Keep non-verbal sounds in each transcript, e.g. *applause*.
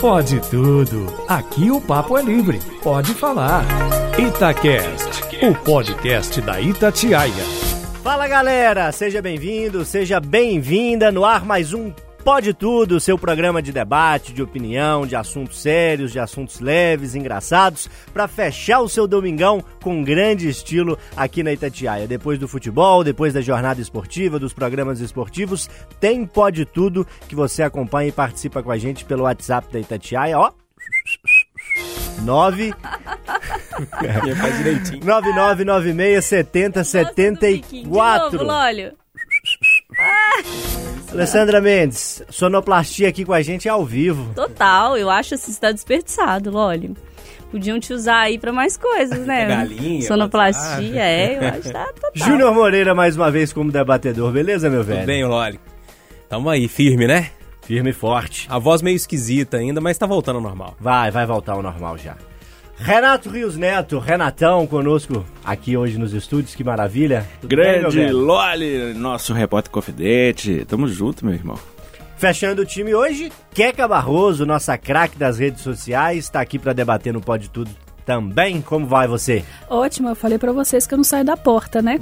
Pode tudo. Aqui o papo é livre. Pode falar. Itacast, o podcast da Itatiaia. Fala galera, seja bem-vindo, seja bem-vinda no ar mais um Pode Tudo, seu programa de debate, de opinião, de assuntos sérios, de assuntos leves, engraçados, para fechar o seu domingão com grande estilo aqui na Itatiaia. Depois do futebol, depois da jornada esportiva, dos programas esportivos, tem Pode Tudo que você acompanha e participa com a gente pelo WhatsApp da Itatiaia, ó. 9 9996 70 74. Lólio. Alessandra Mendes, sonoplastia aqui com a gente ao vivo. Total, eu acho que você está desperdiçado, Lólio. Podiam te usar aí pra mais coisas, né? Galinha, Sonoplastia, é, eu acho que tá total. Júnior Moreira mais uma vez como debatedor, beleza, meu velho? Tudo bem, Loli? Tamo aí, firme, né? Firme e forte. A voz meio esquisita ainda, mas tá voltando ao normal. Vai, vai voltar ao normal já. Renato Rios Neto, Renatão conosco aqui hoje nos estúdios, que maravilha. Tudo Grande? Loli, nosso repórter confidente. Tamo junto, meu irmão. Fechando o time hoje, Queca Barroso, nossa craque das redes sociais, está aqui para debater no Pode Tudo também. Como vai você? Ótimo, eu falei pra vocês que eu não saio da porta, né?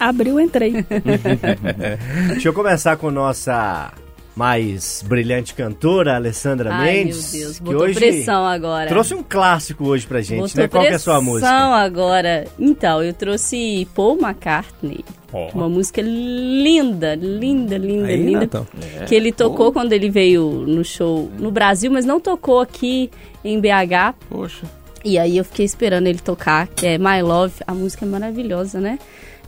Abriu, entrei. *laughs* Deixa eu começar com nossa mais brilhante cantora, Alessandra Ai, Mendes. meu Deus, que hoje pressão agora. trouxe um clássico hoje pra gente, Botou né? Qual que é a sua pressão música? agora. Então, eu trouxe Paul McCartney. Ó. Uma música linda, linda, linda, Aí, linda. Natão. Que ele tocou quando ele veio no show no Brasil, mas não tocou aqui em BH. Poxa. E aí eu fiquei esperando ele tocar, que é My Love. A música é maravilhosa, né?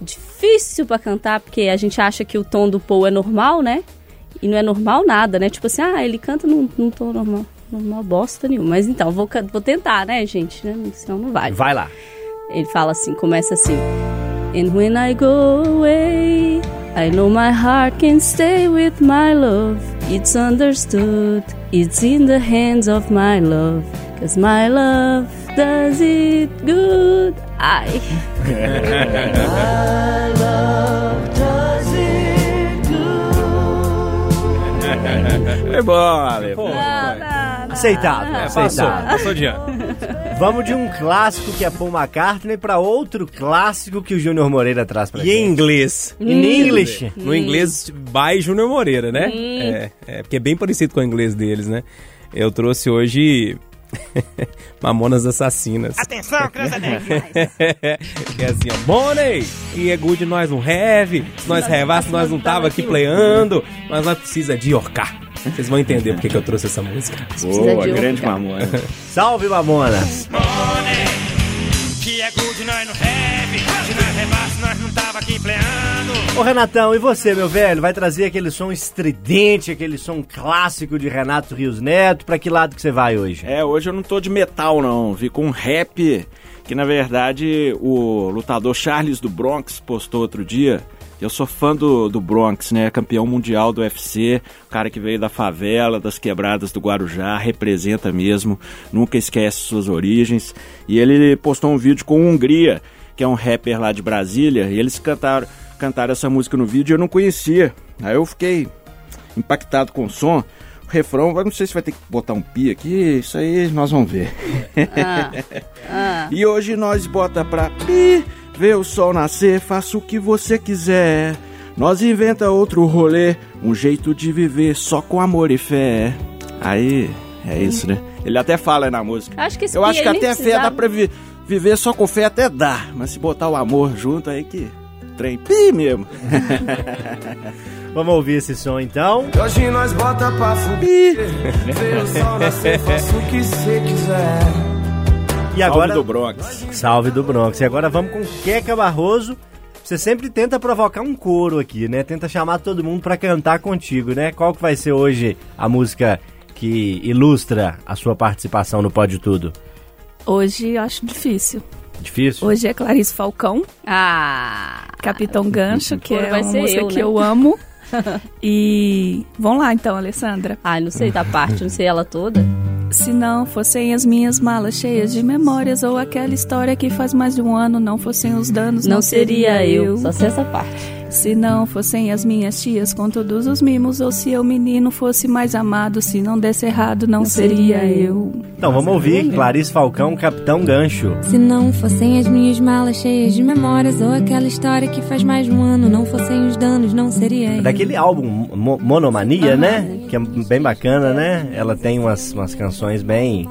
Difícil pra cantar, porque a gente acha que o tom do Paul é normal, né? E não é normal nada, né? Tipo assim, ah, ele canta num, num tom normal. Normal bosta nenhuma. Mas então, vou, vou tentar, né, gente? Né? Senão não vale. Vai lá. Ele fala assim, começa assim. And when I go away, I know my heart can stay with my love. It's understood, it's in the hands of my love. Cause my love does it good. Ai. *laughs* É bom, Ale. Pô, Aceitável, é, passou, aceitável. passou adiante. *laughs* Vamos de um clássico que é Paul McCartney pra outro clássico que o Júnior Moreira traz pra E em gente. inglês? In English. No inglês, by Júnior Moreira, né? É, é, porque é bem parecido com o inglês deles, né? Eu trouxe hoje *laughs* Mamonas Assassinas. Atenção, *laughs* criança que é assim, ó, Bonnie, e é good nós não have, se nós revasse nós não tava aqui playando, mas nós precisa de orcar. *laughs* Vocês vão entender porque que eu trouxe essa música. *laughs* Boa, de grande outra. mamona. *laughs* Salve, Mamonas! Money, que é good, nós não have. Se nós rebaixo, nós não tava aqui pleando. Ô Renatão, e você, meu velho? Vai trazer aquele som estridente, aquele som clássico de Renato Rios Neto? Pra que lado que você vai hoje? É, hoje eu não tô de metal, não. Vi com um rap que, na verdade, o lutador Charles do Bronx postou outro dia. Eu sou fã do, do Bronx, né? Campeão mundial do UFC, o cara que veio da favela, das quebradas do Guarujá, representa mesmo, nunca esquece suas origens. E ele postou um vídeo com o Hungria, que é um rapper lá de Brasília, e eles cantaram, cantaram essa música no vídeo e eu não conhecia. Aí eu fiquei impactado com o som. O refrão, não sei se vai ter que botar um pi aqui, isso aí nós vamos ver. Ah, ah. *laughs* E hoje nós bota pra pi, vê o sol nascer, faça o que você quiser. Nós inventa outro rolê, um jeito de viver só com amor e fé. Aí, é isso, né? Ele até fala na música. Acho que Eu acho que até a fé precisava. dá pra vi- viver só com fé até dá, mas se botar o amor junto aí que trem pi mesmo. *laughs* Vamos ouvir esse som então. Hoje nós bota pra subir, vê o sol nascer, faça o que cê quiser. E agora. Salve do Bronx. Salve do Bronx. E agora vamos com Queca Barroso. Você sempre tenta provocar um coro aqui, né? Tenta chamar todo mundo pra cantar contigo, né? Qual que vai ser hoje a música que ilustra a sua participação no Pode Tudo? Hoje eu acho difícil. Difícil? Hoje é Clarice Falcão, Ah. Capitão Gancho, que é vai uma ser música eu, que né? eu amo. *laughs* e vamos lá então, Alessandra. Ai, não sei da parte, não sei ela toda. Se não fossem as minhas malas cheias de memórias ou aquela história que faz mais de um ano não fossem os danos, Não seria eu, só sei essa parte. Se não fossem as minhas tias com todos os mimos, ou se eu menino fosse mais amado, se não desse errado, não seria eu. Então vamos ouvir Clarice Falcão, Capitão Gancho. Se não fossem as minhas malas cheias de memórias, ou aquela história que faz mais de um ano, não fossem os danos, não seria eu. Daquele álbum Mo- Monomania, né? Que é bem bacana, né? Ela tem umas, umas canções bem.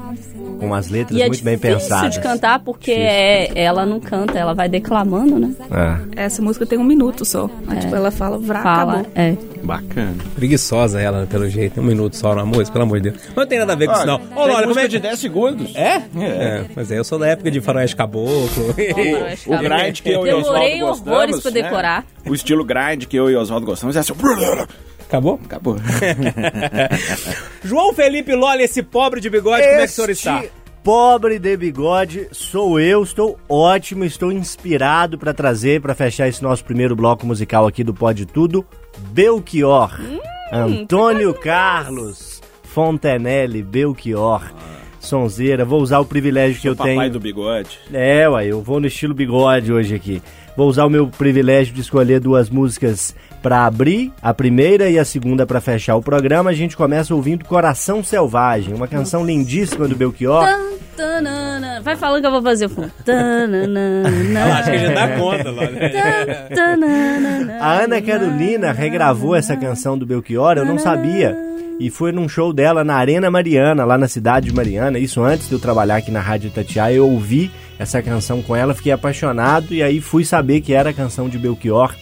Com umas letras E é muito bem difícil pensadas. de cantar porque é, ela não canta, ela vai declamando, né? É, Essa música tem um minuto só. Aí, tipo, ela fala, vrá, Fala, acabou. é. Bacana. Preguiçosa ela, né, pelo jeito. Um minuto só na música, pelo amor de Deus. Não tem nada a ver com isso, não. Ô, Lora, como música é de 10 segundos. É? É, mas aí eu sou da época de faroeste caboclo. *laughs* O grind que eu e Demorei Oswaldo horrores gostamos, pra né? decorar. O estilo grind que eu e Oswaldo gostamos é assim... Acabou? Acabou. *laughs* João Felipe Loli, esse pobre de bigode, como é que o senhor está? Este Pobre de bigode, sou eu, estou ótimo, estou inspirado para trazer, para fechar esse nosso primeiro bloco musical aqui do Pode Tudo, Belchior, Hum, Antônio Carlos Fontenelle Belchior, sonzeira, vou usar o privilégio que eu Papai tenho. do bigode. É, ué, eu vou no estilo bigode hoje aqui. Vou usar o meu privilégio de escolher duas músicas para abrir, a primeira e a segunda para fechar o programa. A gente começa ouvindo Coração Selvagem, uma canção lindíssima do Belchior. Tan, tanana. Vai falando que eu vou fazer o fundo. Acho que já dá conta. Tan, tanana. A Ana Carolina regravou essa canção do Belchior, eu não sabia. E foi num show dela na Arena Mariana, lá na cidade de Mariana. Isso antes de eu trabalhar aqui na Rádio Itatiaia, eu ouvi essa canção com ela, fiquei apaixonado e aí fui saber que era a canção de Belchior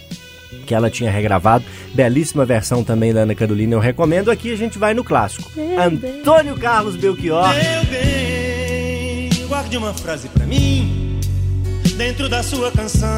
que ela tinha regravado. Belíssima versão também da Ana Carolina, eu recomendo. Aqui a gente vai no clássico. Antônio Carlos Belchior. Meu bem, guarde uma frase pra mim dentro da sua canção.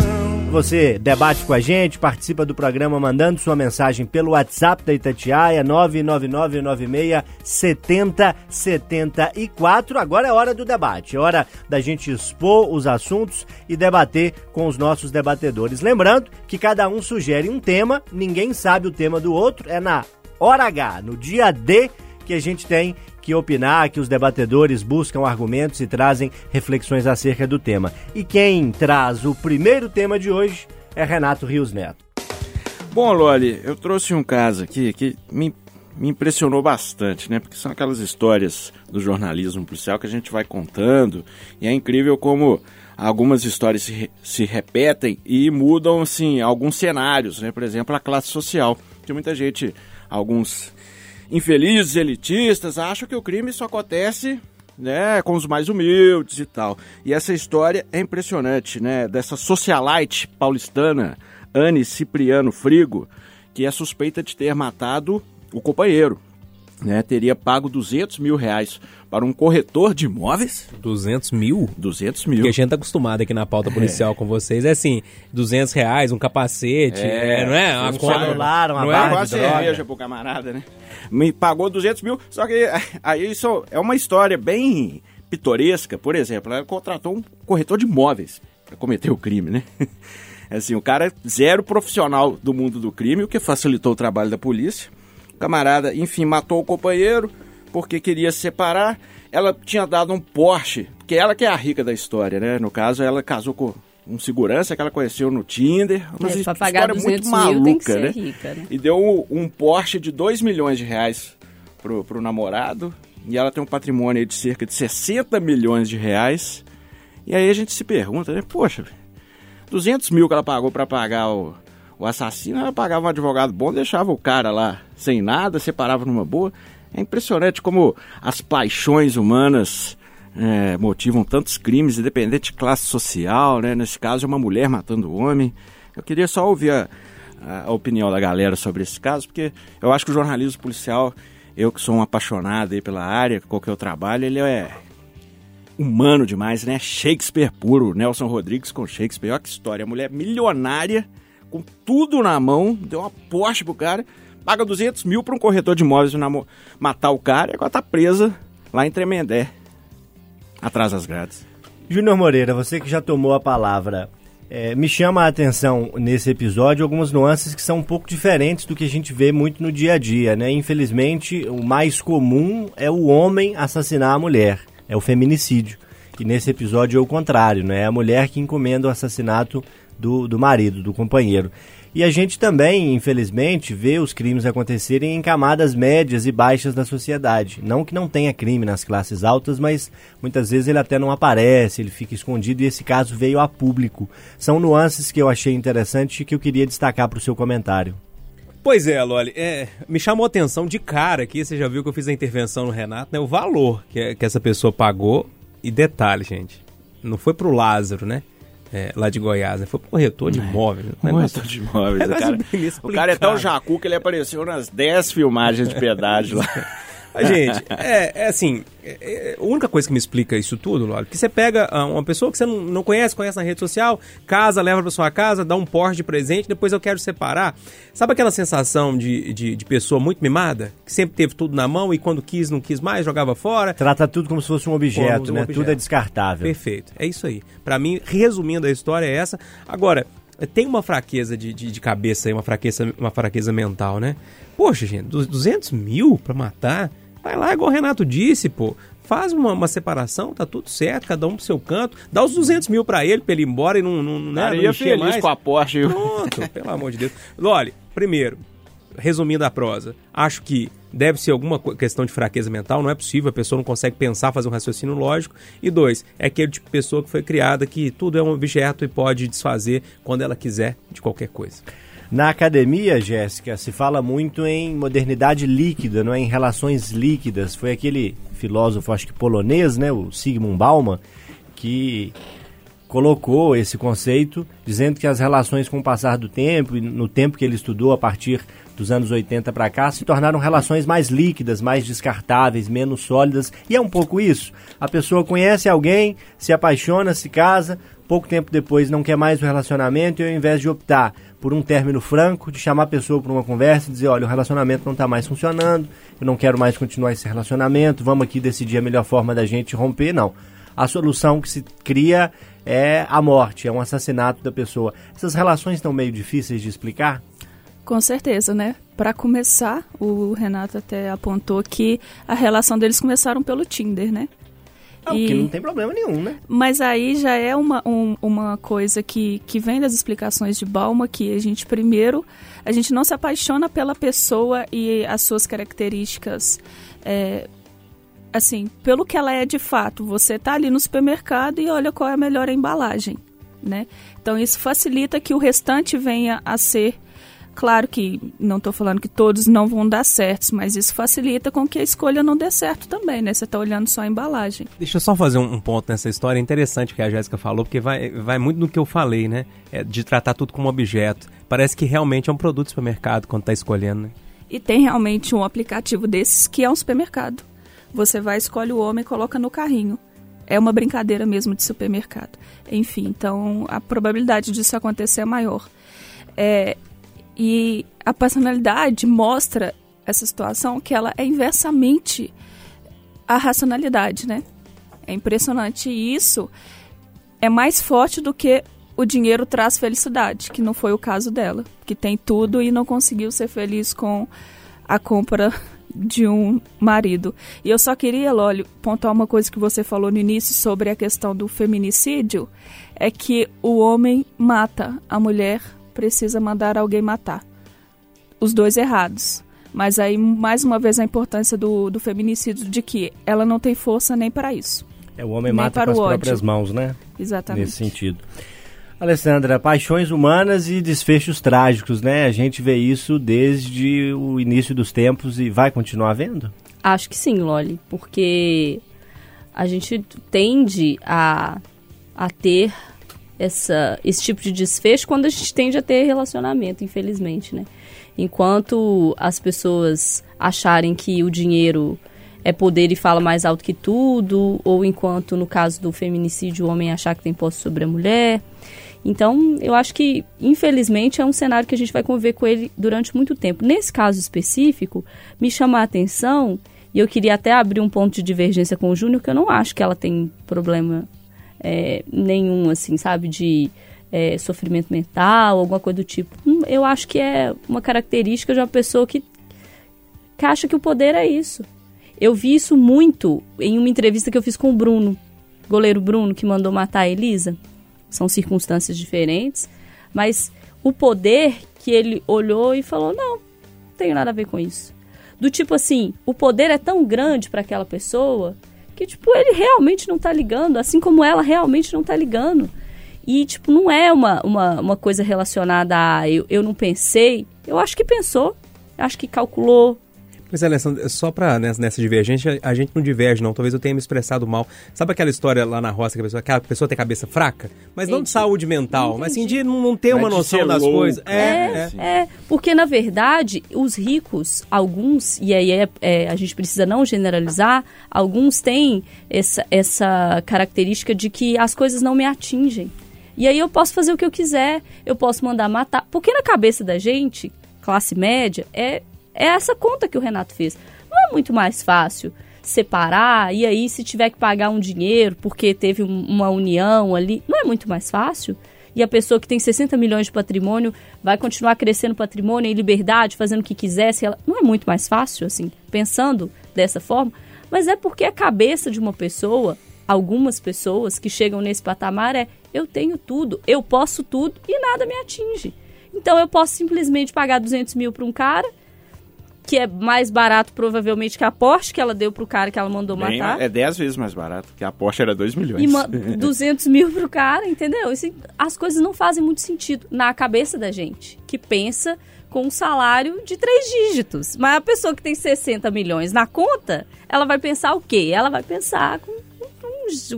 Você debate com a gente, participa do programa mandando sua mensagem pelo WhatsApp da Itatiaia 999967074. Agora é hora do debate, é hora da gente expor os assuntos e debater com os nossos debatedores. Lembrando que cada um sugere um tema, ninguém sabe o tema do outro, é na hora H, no dia D que a gente tem que opinar, que os debatedores buscam argumentos e trazem reflexões acerca do tema. E quem traz o primeiro tema de hoje é Renato Rios Neto. Bom, Loli, eu trouxe um caso aqui que me, me impressionou bastante, né? Porque são aquelas histórias do jornalismo policial que a gente vai contando e é incrível como algumas histórias se, se repetem e mudam, assim, alguns cenários, né? Por exemplo, a classe social. Que muita gente, alguns infelizes, elitistas, acham que o crime só acontece né, com os mais humildes e tal. E essa história é impressionante, né, dessa socialite paulistana, Anne Cipriano Frigo, que é suspeita de ter matado o companheiro. Né, teria pago 200 mil reais para um corretor de imóveis. 200 mil? 200 mil. Porque a gente tá acostumado aqui na pauta policial com vocês. É assim, 200 reais, um capacete, É, não é? Uma um conta- celular, uma não barra é? Pagou a de droga. cerveja pro camarada, né? Me pagou 200 mil, só que *laughs* aí isso é uma história bem pitoresca. Por exemplo, ela contratou um corretor de imóveis para cometer o crime, né? *laughs* Assim, o cara é zero profissional do mundo do crime, o que facilitou o trabalho da polícia. Camarada, enfim, matou o companheiro porque queria se separar. Ela tinha dado um Porsche, porque ela que é a rica da história, né? No caso, ela casou com um segurança que ela conheceu no Tinder. Mas É, história muito 200 mil tem que maluca, né? rica, né? E deu um, um Porsche de 2 milhões de reais pro, pro namorado. E ela tem um patrimônio de cerca de 60 milhões de reais. E aí a gente se pergunta, né? Poxa, 200 mil que ela pagou pra pagar o, o assassino, pagava um advogado bom, deixava o cara lá sem nada, separava numa boa. É impressionante como as paixões humanas é, motivam tantos crimes, independente de classe social, né? Nesse caso, é uma mulher matando o homem. Eu queria só ouvir a, a opinião da galera sobre esse caso, porque eu acho que o jornalismo policial, eu que sou um apaixonado aí pela área, que eu trabalho, ele é humano demais, né? Shakespeare puro, Nelson Rodrigues com Shakespeare. Olha que história, a mulher milionária, com tudo na mão, deu uma Porsche pro cara, paga 200 mil pra um corretor de imóveis matar o cara e agora tá presa lá em Tremendé, atrás das grades. Júnior Moreira, você que já tomou a palavra, é, me chama a atenção nesse episódio algumas nuances que são um pouco diferentes do que a gente vê muito no dia a dia, né? Infelizmente, o mais comum é o homem assassinar a mulher, é o feminicídio. E nesse episódio é o contrário, né? É a mulher que encomenda o assassinato do, do marido, do companheiro. E a gente também, infelizmente, vê os crimes acontecerem em camadas médias e baixas da sociedade. Não que não tenha crime nas classes altas, mas muitas vezes ele até não aparece, ele fica escondido e esse caso veio a público. São nuances que eu achei interessante e que eu queria destacar para o seu comentário. Pois é, Loli, é, me chamou a atenção de cara aqui, você já viu que eu fiz a intervenção no Renato, né? O valor que, que essa pessoa pagou. E detalhe, gente, não foi pro Lázaro, né? É, lá de Goiás, né? Foi corretor de imóveis. né? Corretor de imóveis. *laughs* É o, cara, o cara é tão jacu que ele apareceu nas 10 filmagens de pedágio lá. *laughs* *laughs* Gente, é, é assim, é, é, a única coisa que me explica isso tudo, Lolo, que você pega ah, uma pessoa que você não, não conhece, conhece na rede social, casa, leva pra sua casa, dá um Porsche de presente, depois eu quero separar. Sabe aquela sensação de, de, de pessoa muito mimada? Que sempre teve tudo na mão e quando quis, não quis mais, jogava fora? Trata tudo como se fosse um objeto, um né? objeto. Tudo é descartável. Perfeito, é isso aí. Pra mim, resumindo a história, é essa. Agora, tem uma fraqueza de, de, de cabeça aí, uma fraqueza, uma fraqueza mental, né? Poxa, gente, du- 200 mil pra matar? Vai lá, igual o Renato disse, pô. Faz uma, uma separação, tá tudo certo, cada um pro seu canto. Dá os 200 mil pra ele, pra ele ir embora e não, não, Cara, não encher feliz mais. com a Porsche. Pronto, pelo amor de Deus. Loli, primeiro, resumindo a prosa, acho que deve ser alguma questão de fraqueza mental, não é possível, a pessoa não consegue pensar, fazer um raciocínio lógico. E dois, é aquele tipo de pessoa que foi criada que tudo é um objeto e pode desfazer quando ela quiser de qualquer coisa. Na academia, Jéssica, se fala muito em modernidade líquida, não é? em relações líquidas. Foi aquele filósofo, acho que polonês, né? o Sigmund Bauman, que colocou esse conceito, dizendo que as relações com o passar do tempo, no tempo que ele estudou a partir dos anos 80 para cá, se tornaram relações mais líquidas, mais descartáveis, menos sólidas. E é um pouco isso. A pessoa conhece alguém, se apaixona, se casa, pouco tempo depois não quer mais o relacionamento e ao invés de optar por um término franco, de chamar a pessoa para uma conversa e dizer, olha, o relacionamento não está mais funcionando, eu não quero mais continuar esse relacionamento, vamos aqui decidir a melhor forma da gente romper, não. A solução que se cria é a morte, é um assassinato da pessoa. Essas relações estão meio difíceis de explicar? Com certeza, né? Para começar, o Renato até apontou que a relação deles começaram pelo Tinder, né? Ah, E- Porque não tem problema nenhum, né? Mas aí já é uma, um- uma coisa que, que vem das explicações de Balma, que a gente primeiro, a gente não se apaixona pela pessoa e as suas características, é, assim, pelo que ela é de fato. Você tá ali no supermercado e olha qual é a melhor embalagem, né? Então isso facilita que o restante venha a ser Claro que não estou falando que todos não vão dar certos, mas isso facilita com que a escolha não dê certo também, né? Você está olhando só a embalagem. Deixa eu só fazer um, um ponto nessa história interessante que a Jéssica falou, porque vai, vai muito no que eu falei, né? É, de tratar tudo como objeto. Parece que realmente é um produto do supermercado quando tá escolhendo, né? E tem realmente um aplicativo desses que é um supermercado. Você vai, escolhe o homem e coloca no carrinho. É uma brincadeira mesmo de supermercado. Enfim, então a probabilidade disso acontecer é maior. É, e a personalidade mostra essa situação que ela é inversamente a racionalidade, né? É impressionante. E isso é mais forte do que o dinheiro traz felicidade, que não foi o caso dela, que tem tudo e não conseguiu ser feliz com a compra de um marido. E eu só queria, Lólio, pontuar uma coisa que você falou no início sobre a questão do feminicídio, é que o homem mata, a mulher precisa mandar alguém matar. Os dois errados. Mas aí, mais uma vez, a importância do, do feminicídio, de que ela não tem força nem para isso. É, o homem Nem mata para com as ódio. próprias mãos, né? Exatamente. Nesse sentido. Alessandra, paixões humanas e desfechos trágicos, né? A gente vê isso desde o início dos tempos e vai continuar vendo? Acho que sim, Loli, porque a gente tende a, a ter essa, esse tipo de desfecho quando a gente tende a ter relacionamento, infelizmente, né? Enquanto as pessoas acharem que o dinheiro é poder e fala mais alto que tudo, ou enquanto no caso do feminicídio o homem achar que tem posse sobre a mulher. Então, eu acho que, infelizmente, é um cenário que a gente vai conviver com ele durante muito tempo. Nesse caso específico, me chama a atenção, e eu queria até abrir um ponto de divergência com o Júnior, que eu não acho que ela tem problema é, nenhum, assim, sabe, de é, sofrimento mental, alguma coisa do tipo. Hum, Eu acho que é uma característica de uma pessoa que, que acha que o poder é isso. Eu vi isso muito em uma entrevista que eu fiz com o Bruno, goleiro Bruno, que mandou matar a Elisa. São circunstâncias diferentes, mas o poder que ele olhou e falou: não, não tenho nada a ver com isso. Do tipo assim, o poder é tão grande para aquela pessoa que, tipo, ele realmente não tá ligando, assim como ela realmente não tá ligando. E, tipo, não é uma, uma, uma coisa relacionada a eu, eu não pensei. Eu acho que pensou, acho que calculou, Pois é, Alessandro, só pra nessa, nessa divergência, a gente não diverge, não. Talvez eu tenha me expressado mal. Sabe aquela história lá na roça que a pessoa, que a pessoa tem cabeça fraca? Mas não de Entendi. saúde mental, mas sim de não, não ter Mas uma de noção das louco. coisas. É, É, é. é, porque na verdade os ricos, alguns, e aí é, é, a gente precisa não generalizar, alguns têm essa, essa característica de que as coisas não me atingem. E aí eu posso fazer o que eu quiser, eu posso mandar matar. Porque na cabeça da gente, classe média, é, é essa conta que o Renato fez. Não é muito mais fácil separar e aí se tiver que pagar um dinheiro porque teve um- uma união ali, não é muito mais fácil? E a pessoa que tem 60 milhões de patrimônio vai continuar crescendo patrimônio em liberdade, fazendo o que quiser, se ela... não é muito mais fácil assim, pensando dessa forma, mas é porque a cabeça de uma pessoa, algumas pessoas que chegam nesse patamar é eu tenho tudo, eu posso tudo e nada me atinge. Então eu posso simplesmente pagar 200 mil para um cara que é mais barato provavelmente que a Porsche que ela deu pro cara que ela mandou Bem, matar. é 10 vezes mais barato, porque a Porsche era 2 milhões. E ma- *laughs* 200 mil pro cara, entendeu? Isso- as coisas não fazem muito sentido na cabeça da gente, que pensa com um salário de três dígitos. Mas a pessoa que tem 60 milhões na conta, ela vai pensar o quê? Ela vai pensar com,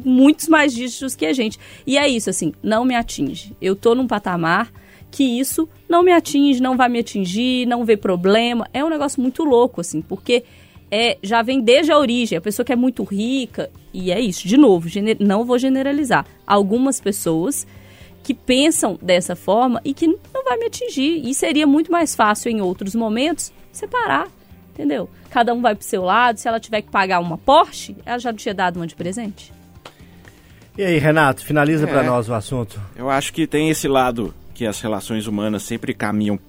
muitos mais dígitos que a gente. E é isso, assim, não me atinge. Eu tô num patamar que isso não me atinge, não vai me atingir, não vê problema. É um negócio muito louco, assim, porque é, já vem desde a origem. A pessoa que é muito rica, e é isso, de novo, não vou generalizar. Algumas pessoas que pensam dessa forma e que não vai me atingir. E seria muito mais fácil em outros momentos separar, entendeu? Cada um vai pro seu lado. Se ela tiver que pagar uma Porsche, ela já não tinha dado uma de presente. E aí, Renato, finaliza É. pra nós o assunto. Eu acho que tem esse lado que as relações humanas sempre caminham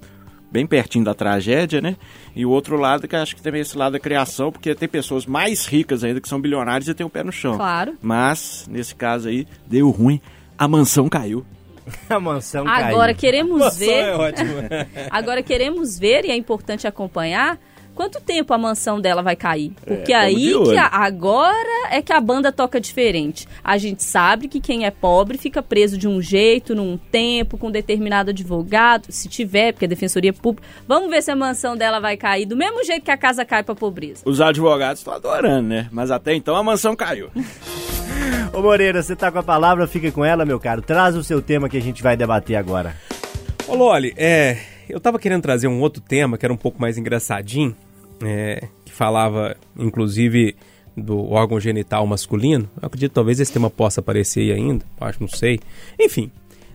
bem pertinho da tragédia, né? E o outro lado que eu acho que também é esse lado da criação, porque tem pessoas mais ricas ainda que são bilionários e tem o pé no chão. Claro. Mas, nesse caso aí, deu ruim, a mansão caiu. *laughs* A mansão caiu. Agora queremos Nossa, ver. é ótimo. *laughs* Agora queremos ver, e é importante acompanhar, quanto tempo a mansão dela vai cair. Porque tamo aí que a- agora é que a banda toca diferente. A gente sabe que quem é pobre fica preso de um jeito, num tempo, com determinado advogado, se tiver, porque a defensoria pública. Vamos ver se a mansão dela vai cair do mesmo jeito que a casa cai pra pobreza. Os advogados estão adorando, né? Mas até então a mansão caiu. *laughs* Ô Moreira, você tá com a palavra, fica com ela, meu caro. Traz o seu tema que a gente vai debater agora. Ô, Loli, é, eu tava querendo trazer um outro tema que era um pouco mais engraçadinho, é, que falava, inclusive, do órgão genital masculino. Eu acredito que talvez esse tema possa aparecer aí ainda, acho, não sei. Enfim,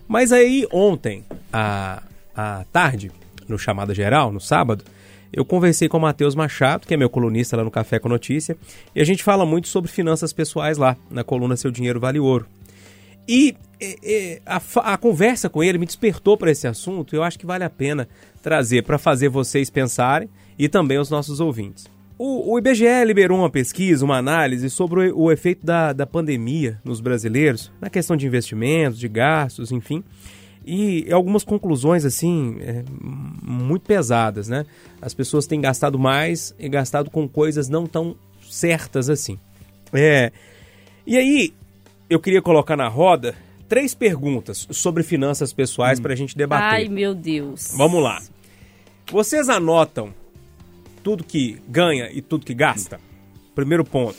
mas aí ontem, à, à tarde, no Chamada Geral, no sábado, eu conversei com o Matheus Machado, que é meu colunista lá no Café com Notícia, e a gente fala muito sobre finanças pessoais lá, na coluna Seu Dinheiro Vale Ouro. E é, a, a conversa com ele me despertou para esse assunto e eu acho que vale a pena trazer para fazer vocês pensarem e também os nossos ouvintes. O, o IBGE liberou uma pesquisa, uma análise sobre o, o efeito da, da pandemia nos brasileiros, na questão de investimentos, de gastos, enfim. E algumas conclusões, assim, é, muito pesadas, né? As pessoas têm gastado mais e gastado com coisas não tão certas assim. É, e aí, eu queria colocar na roda três perguntas sobre finanças pessoais para a gente debater. Ai, meu Deus. Vamos lá. Vocês anotam tudo que ganha e tudo que gasta? Primeiro ponto.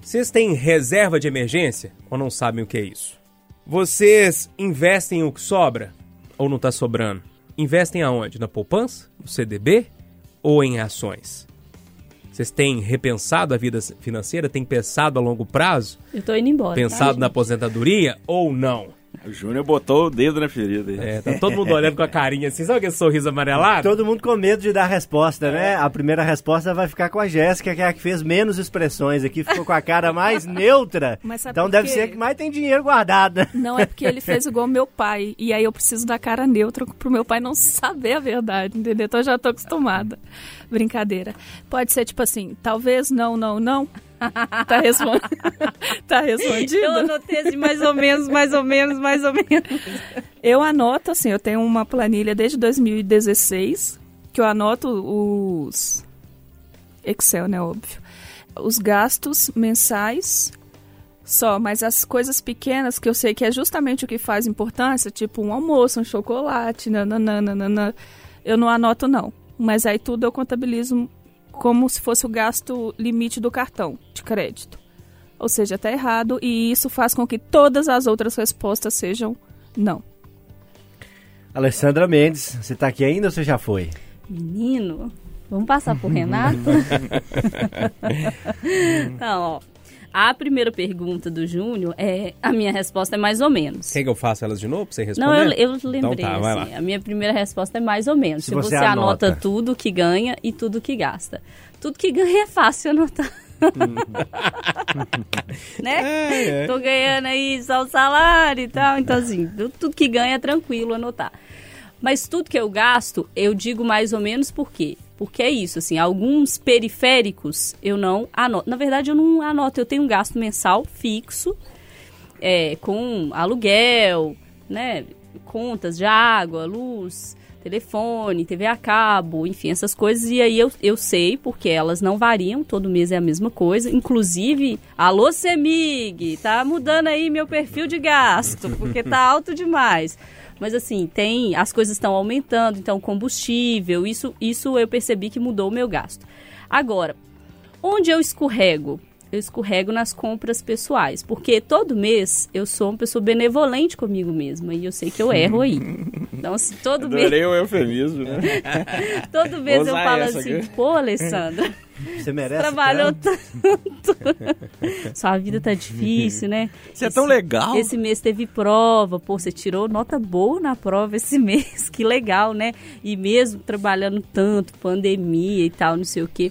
Vocês têm reserva de emergência ou não sabem o que é isso? Vocês investem o que sobra ou não está sobrando? Investem aonde? Na poupança? No CDB? Ou em ações? Vocês têm repensado a vida financeira? Têm pensado a longo prazo? Eu tô indo embora. Pensado tá, na aposentadoria ou não? O Júnior botou o dedo na ferida aí. É, tá todo mundo olhando com a carinha assim, sabe aquele sorriso amarelado? Todo mundo com medo de dar resposta, né? A primeira resposta vai ficar com a Jéssica, que é a que fez menos expressões aqui, ficou com a cara mais *laughs* neutra. Mas sabe Então deve ser a que mais tem dinheiro guardado. né? Não é porque ele fez igual meu pai. E aí eu preciso da cara neutra pro meu pai não saber a verdade, entendeu? Então eu já tô acostumada. Brincadeira. Pode ser tipo assim, talvez não, não, não. Tá, respon... *laughs* tá respondido? Eu anotei assim, mais ou menos, mais ou menos, mais ou menos. Eu anoto, assim, eu tenho uma planilha desde 2016, que eu anoto os... Excel, né, óbvio. Os gastos mensais só, mas as coisas pequenas que eu sei que é justamente o que faz importância, tipo um almoço, um chocolate, nananana, eu não anoto não. Mas aí tudo eu contabilizo como se fosse o gasto limite do cartão de crédito. Ou seja, tá errado e isso faz com que todas as outras respostas sejam não. Alessandra Mendes, você tá aqui ainda ou você já foi? Menino, vamos passar por Renato? *laughs* Não, ó. A primeira pergunta do Júnior é. A minha resposta é mais ou menos. Quer que eu faça elas de novo pra você responder? Não, eu, eu lembrei. Então tá, vai assim, lá. a minha primeira resposta é mais ou menos. Se Se, você você, anota. anota. tudo que ganha e tudo que gasta. Tudo que ganha é fácil anotar. *laughs* né? Tô ganhando aí só o salário e tal. Então, assim, tu- tudo que ganha é tranquilo anotar. Mas tudo que eu gasto, eu digo mais ou menos por quê? Porque é isso, assim, alguns periféricos eu não anoto. Na verdade, eu não anoto, eu tenho um gasto mensal fixo, é, com aluguel, né? Contas de água, luz, telefone, TV a cabo, enfim, essas coisas. E aí eu, eu sei, porque elas não variam, todo mês é a mesma coisa. Inclusive, alô Semig, tá mudando aí meu perfil de gasto, porque tá alto demais. Mas assim, tem. As coisas estão aumentando, então combustível, isso, isso eu percebi que mudou o meu gasto. Agora, onde eu escorrego? Eu escorrego nas compras pessoais, porque todo mês eu sou uma pessoa benevolente comigo mesma e eu sei que eu erro aí. *laughs* Então, assim, todo mês, Adorei o eufemismo, né? *laughs* todo mês eu falo essa assim, aqui. pô, Alessandra, Você merece. trabalhou tanto? tanto. Sua vida tá difícil, né? Você é tão legal. Esse mês teve prova, pô, você tirou nota boa na prova esse *laughs* mês, que legal, né? E mesmo trabalhando tanto, pandemia e tal, não sei o quê.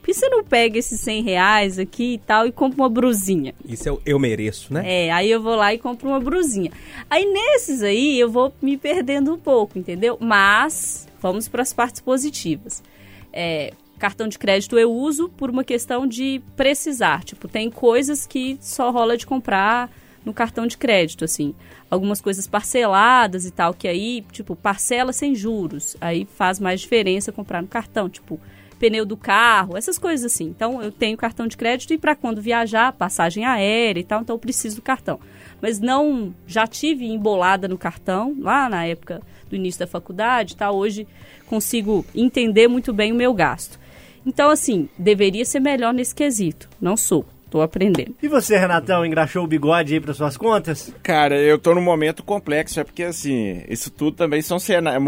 Por que você não pega esses 100 reais aqui e tal e compra uma brusinha? Isso é o eu mereço, né? É, aí eu vou lá e compro uma brusinha. Aí nesses aí eu vou me perdendo um pouco, entendeu? Mas vamos para as partes positivas. É, cartão de crédito eu uso por uma questão de precisar. Tipo, tem coisas que só rola de comprar no cartão de crédito, assim. Algumas coisas parceladas e tal, que aí, tipo, parcela sem juros. Aí faz mais diferença comprar no cartão, tipo, pneu do carro, essas coisas assim. Então, eu tenho cartão de crédito e para quando viajar, passagem aérea e tal, então eu preciso do cartão. Mas não, já tive embolada no cartão, lá na época do início da faculdade e tal, hoje consigo entender muito bem o meu gasto. Então, assim, deveria ser melhor nesse quesito. Não sou, tô aprendendo. E você, Renatão, engraxou o bigode aí para suas contas? Cara, eu tô num momento complexo, é porque assim, isso tudo também são cena, é,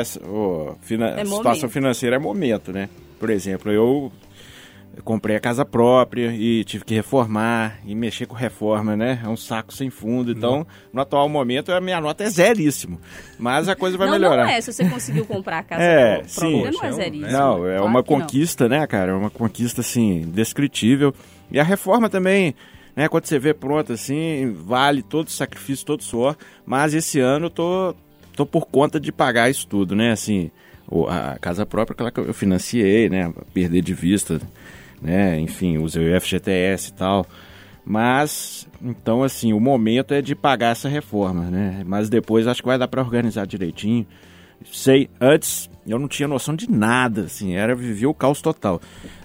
é, fina- É situação momento. financeira é momento, né? Por exemplo, eu comprei a casa própria e tive que reformar e mexer com reforma, né? É um saco sem fundo. Então, no atual momento, a minha nota é zeríssimo. Mas a coisa vai não, melhorar. não é se você conseguiu comprar a casa É, pró- sim. própria, não é é zeríssimo. Não, é Claro uma não. conquista, né, cara? É uma conquista, assim, descritível. E a reforma também, né, quando você vê pronta, assim, vale todo o sacrifício, todo o suor. Mas esse ano eu tô, tô por conta de pagar isso tudo, né? Assim, a casa própria, aquela que eu financiei, né? Perder de vista, né? Enfim, usei o FGTS e tal. Mas, então, assim, o momento é de pagar essa reforma, né? Mas depois acho que vai dar para organizar direitinho. Sei, antes eu não tinha noção de nada, assim, era viver o caos total.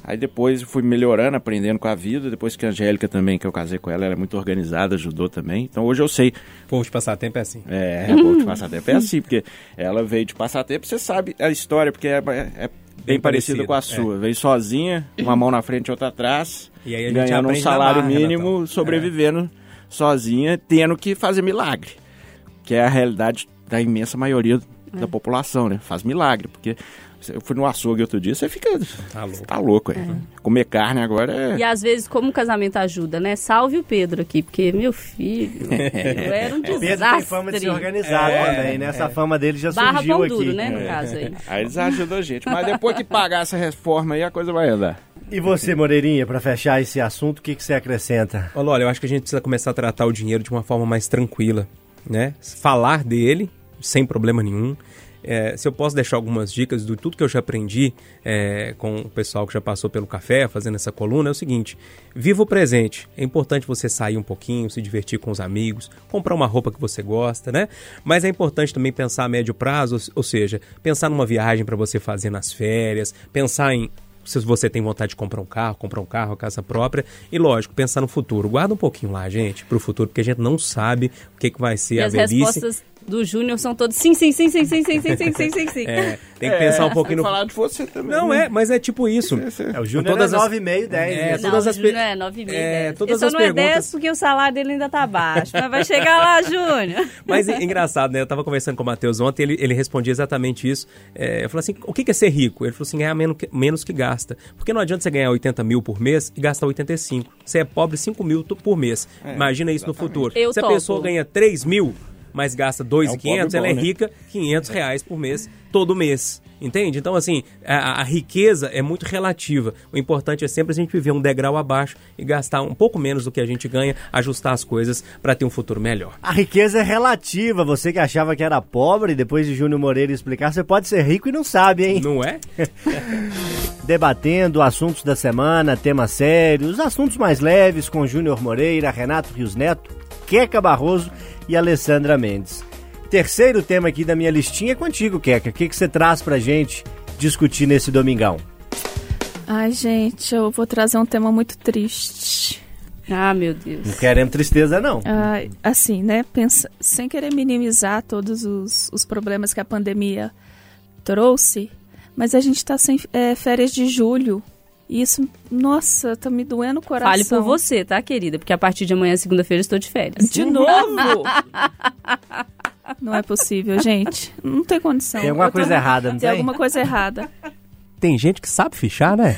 Aí depois eu fui melhorando, aprendendo com a vida, depois que a Angélica também, que eu casei com ela, ela é muito organizada, ajudou também. Então hoje eu sei, Pô, de passar tempo é assim. é, é bom de passatempo, é *laughs* assim, porque ela veio de passatempo, você sabe a história, porque é, é- é bem, Bem parecida com a sua. Veio sozinha, uma mão na frente e outra atrás, E aí a gente ganhando um salário marra, mínimo, Renatão. sobrevivendo sozinha, tendo que fazer milagre. Que é a realidade da imensa maioria É. da população, né? Faz milagre, porque eu fui no açougue outro dia, você fica... Tá louco. Tá louco, é. Comer carne agora é... E às vezes, como o casamento ajuda, né? Salve o Pedro aqui, porque, meu filho, eu *laughs* era um desastre. Pedro tem fama de ser organizado também, né? Essa fama dele já Barra surgiu pão aqui. duro, né, no caso aí. Aí eles ajudam a gente. Mas depois que pagar essa reforma aí, a coisa vai andar. E você, Moreirinha, para fechar esse assunto, o que, que você acrescenta? Olha, olha, eu acho que a gente precisa começar a tratar o dinheiro de uma forma mais tranquila, né? Falar dele sem problema nenhum. É, se eu posso deixar algumas dicas do tudo que eu já aprendi é, com o pessoal que já passou pelo café, fazendo essa coluna, é o seguinte: viva o presente. É importante você sair um pouquinho, se divertir com os amigos, comprar uma roupa que você gosta, né? Mas é importante também pensar a médio prazo, ou seja, pensar numa viagem para você fazer nas férias, pensar em se você tem vontade de comprar um carro, comprar um carro, a casa própria. E lógico, pensar no futuro. Guarda um pouquinho lá, gente, pro futuro, porque a gente não sabe o que, que vai ser E a as velhice. respostas do Júnior são todas sim, sim, sim, sim, sim, sim, sim, sim, sim, sim, sim. É, tem que pensar um pouquinho no. falar de você também. Não, é, mas é tipo isso. É, o Júnior Todas é as- 9,5, 10. É, né? Não, todas o as Júnior é 9 mil, É, 10. todas Ele só as não é perguntas- 10 porque o salário dele ainda tá baixo. Mas vai chegar lá, Júnior. Mas é engraçado, né? Eu tava conversando com o Matheus ontem ele, ele respondia exatamente isso. É, eu falei assim: o que é ser rico? Ele falou assim: ganhar menos que, menos que gasta. Porque não adianta você ganhar 80 mil por mês e gastar 85. Você é pobre 5 mil por mês. Imagina isso no futuro. Eu Se a topo. pessoa ganha 3 mil, mas gasta 2,500, É um ela é né? rica 500 reais por mês, todo mês. Entende? Então, assim, a, a riqueza é muito relativa. O importante é sempre a gente viver um degrau abaixo e gastar um pouco menos do que a gente ganha, ajustar as coisas para ter um futuro melhor. A riqueza é relativa. Você que achava que era pobre, depois de Júnior Moreira explicar, você pode ser rico e não sabe, hein? Não é? *laughs* Debatendo assuntos da semana, temas sérios, assuntos mais leves com Júnior Moreira, Renato Rios Neto, Queca Barroso e Alessandra Mendes. Terceiro tema aqui da minha listinha é contigo, Queca. O que, que você traz pra gente discutir nesse domingão? Ai, gente, eu vou trazer um tema muito triste. Ah, meu Deus. Não queremos tristeza, não. Ai, assim, né? Pensa, sem querer minimizar todos os, os problemas que a pandemia trouxe, mas a gente tá sem é, férias de julho. E isso, nossa, tá me doendo o coração. Fale por você, tá, querida? Porque a partir de amanhã, segunda-feira, eu estou de férias. De novo? Não é possível, gente. Não tem condição. Tem alguma Eu tô- coisa errada, não Tem tem? alguma coisa errada. Tem gente que sabe fichar, né?